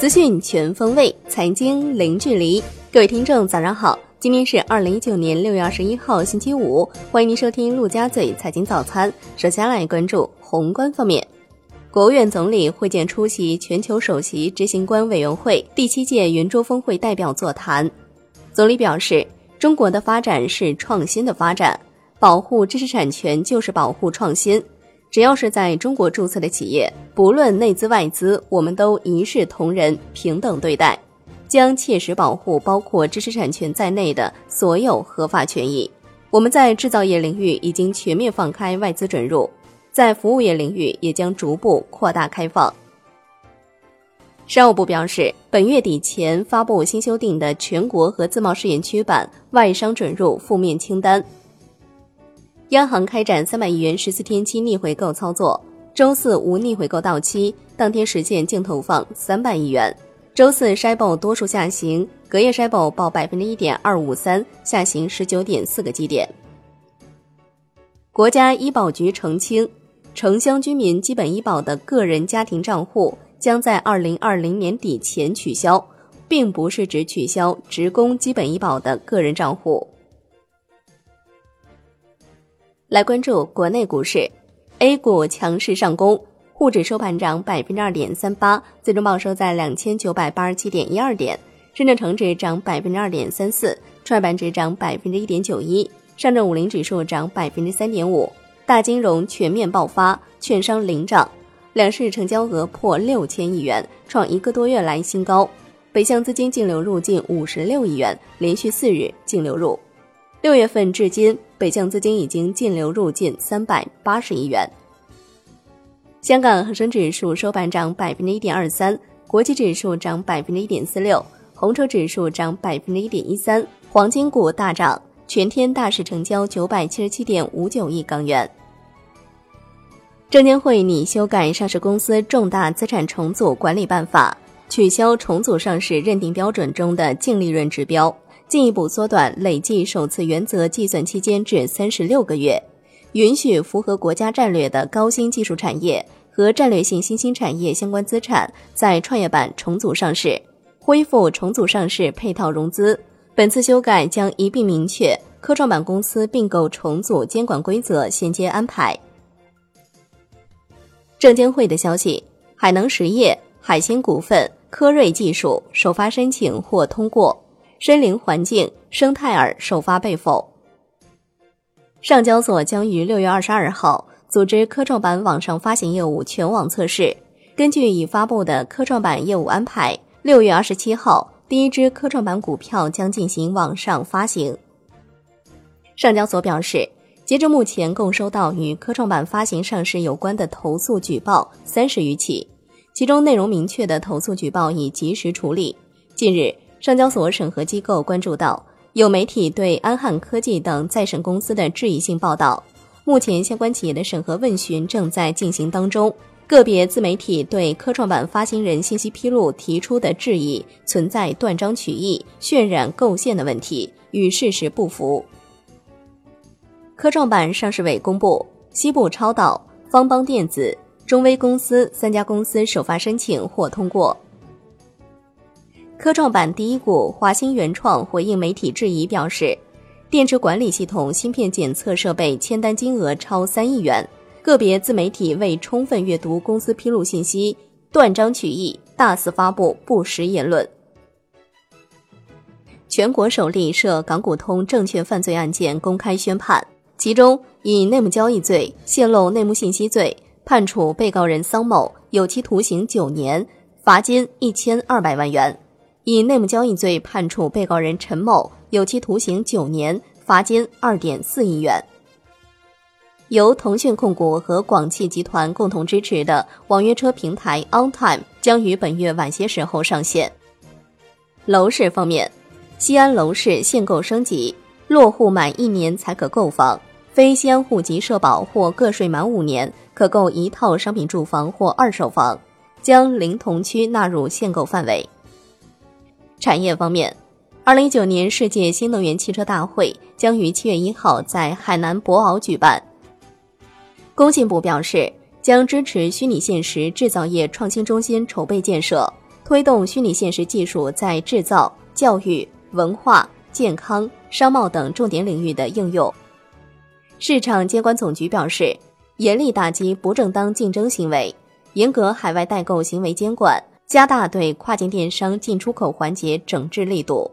资讯全方位，财经零距离。各位听众，早上好！今天是二零一九年六月二十一号，星期五。欢迎您收听陆家嘴财经早餐。首先来关注宏观方面，国务院总理会见出席全球首席执行官委员会第七届圆桌峰会代表座谈。总理表示，中国的发展是创新的发展，保护知识产权就是保护创新。只要是在中国注册的企业，不论内资外资，我们都一视同仁、平等对待，将切实保护包括知识产权在内的所有合法权益。我们在制造业领域已经全面放开外资准入，在服务业领域也将逐步扩大开放。商务部表示，本月底前发布新修订的全国和自贸试验区版外商准入负面清单。央行开展三百亿元十四天期逆回购操作，周四无逆回购到期，当天实现净投放三百亿元。周四 SHIBO 多数下行，隔夜 SHIBO 报百分之一点二五三，下行十九点四个基点。国家医保局澄清，城乡居民基本医保的个人家庭账户将在二零二零年底前取消，并不是指取消职工基本医保的个人账户。来关注国内股市，A 股强势上攻，沪指收盘涨百分之二点三八，最终报收在两千九百八十七点一二点；深圳成指涨百分之二点三四，创业板指涨百分之一点九一，上证五零指数涨百分之三点五。大金融全面爆发，券商领涨，两市成交额破六千亿元，创一个多月来新高。北向资金净流入近五十六亿元，连续四日净流入。六月份至今，北向资金已经净流入近三百八十亿元。香港恒生指数收盘涨百分之一点二三，国际指数涨百分之一点四六，红筹指数涨百分之一点一三，黄金股大涨，全天大市成交九百七十七点五九亿港元。证监会拟修改上市公司重大资产重组管理办法，取消重组上市认定标准中的净利润指标。进一步缩短累计首次原则计算期间至三十六个月，允许符合国家战略的高新技术产业和战略性新兴产业相关资产在创业板重组上市，恢复重组上市配套融资。本次修改将一并明确科创板公司并购重组监管规则衔接安排。证监会的消息：海能实业、海星股份、科瑞技术首发申请或通过。深灵环境、生态尔首发被否。上交所将于六月二十二号组织科创板网上发行业务全网测试。根据已发布的科创板业务安排，六月二十七号第一支科创板股票将进行网上发行。上交所表示，截至目前，共收到与科创板发行上市有关的投诉举报三十余起，其中内容明确的投诉举报已及时处理。近日。上交所审核机构关注到有媒体对安汉科技等在审公司的质疑性报道，目前相关企业的审核问询正在进行当中。个别自媒体对科创板发行人信息披露提出的质疑存在断章取义、渲染构陷的问题，与事实不符。科创板上市委公布，西部超导、方邦电子、中微公司三家公司首发申请或通过。科创板第一股华星原创回应媒体质疑，表示电池管理系统芯片检测设备签单金额超三亿元，个别自媒体未充分阅读公司披露信息，断章取义，大肆发布不实言论。全国首例涉港股通证券犯罪案件公开宣判，其中以内幕交易罪、泄露内幕信息罪判处被告人桑某有期徒刑九年，罚金一千二百万元。以内幕交易罪判处被告人陈某有期徒刑九年，罚金二点四亿元。由腾讯控股和广汽集团共同支持的网约车平台 OnTime 将于本月晚些时候上线。楼市方面，西安楼市限购升级，落户满一年才可购房，非西安户籍社保或个税满五年可购一套商品住房或二手房，将临潼区纳入限购范围。产业方面，二零一九年世界新能源汽车大会将于七月一号在海南博鳌举办。工信部表示，将支持虚拟现实制造业创新中心筹备建设，推动虚拟现实技术在制造、教育、文化、健康、商贸等重点领域的应用。市场监管总局表示，严厉打击不正当竞争行为，严格海外代购行为监管，加大对跨境电商进出口环节整治力度。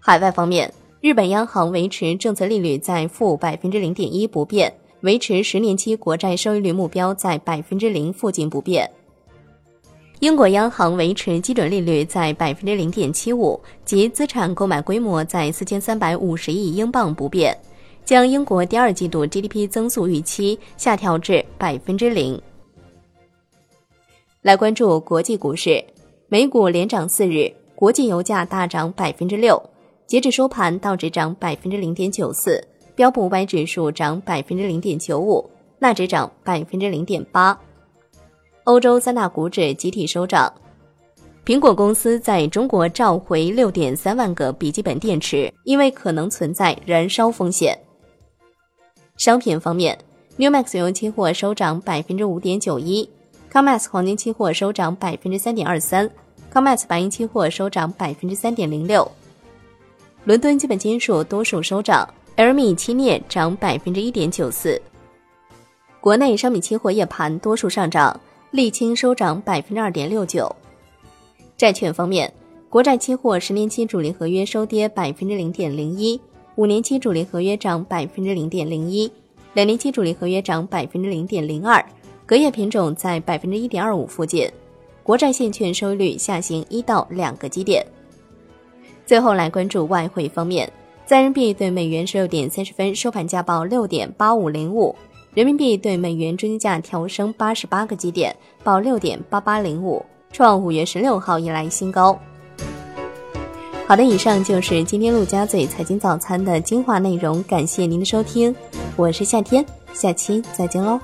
海外方面，日本央行维持政策利率在负百分之零点一不变，维持十年期国债收益率目标在百分之零附近不变。英国央行维持基准利率在百分之零点七五，及资产购买规模在四千三百五十亿英镑不变。将英国第二季度 GDP 增速预期下调至百分之零。来关注国际股市，美股连涨四日，国际油价大涨百分之六，截至收盘，道指涨百分之零点九四，标普五百指数涨百分之零点九五，纳指涨百分之零点八。欧洲三大股指集体收涨，苹果公司在中国召回六点三万个笔记本电池，因为可能存在燃烧风险。商品方面，New Max 原油期货收涨百分之五点九一，COMEX 黄金期货收涨百分之三点二三，COMEX 白银期货收涨百分之三点零六。伦敦基本金属多数收涨，LME 期镍涨百分之一点九四。国内商品期货夜盘多数上涨，沥青收涨百分之二点六九。债券方面，国债期货十年期主力合约收跌百分之零点零一。五年期主力合约涨百分之零点零一，两年期主力合约涨百分之零点零二，隔夜品种在百分之一点二五附近。国债现券收益率下行一到两个基点。最后来关注外汇方面，在人民币对美元十六点三十分收盘价报六点八五零五，人民币对美元中间价调升八十八个基点，报六点八八零五，创五月十六号以来新高。好的，以上就是今天陆家嘴财经早餐的精华内容，感谢您的收听，我是夏天，下期再见喽。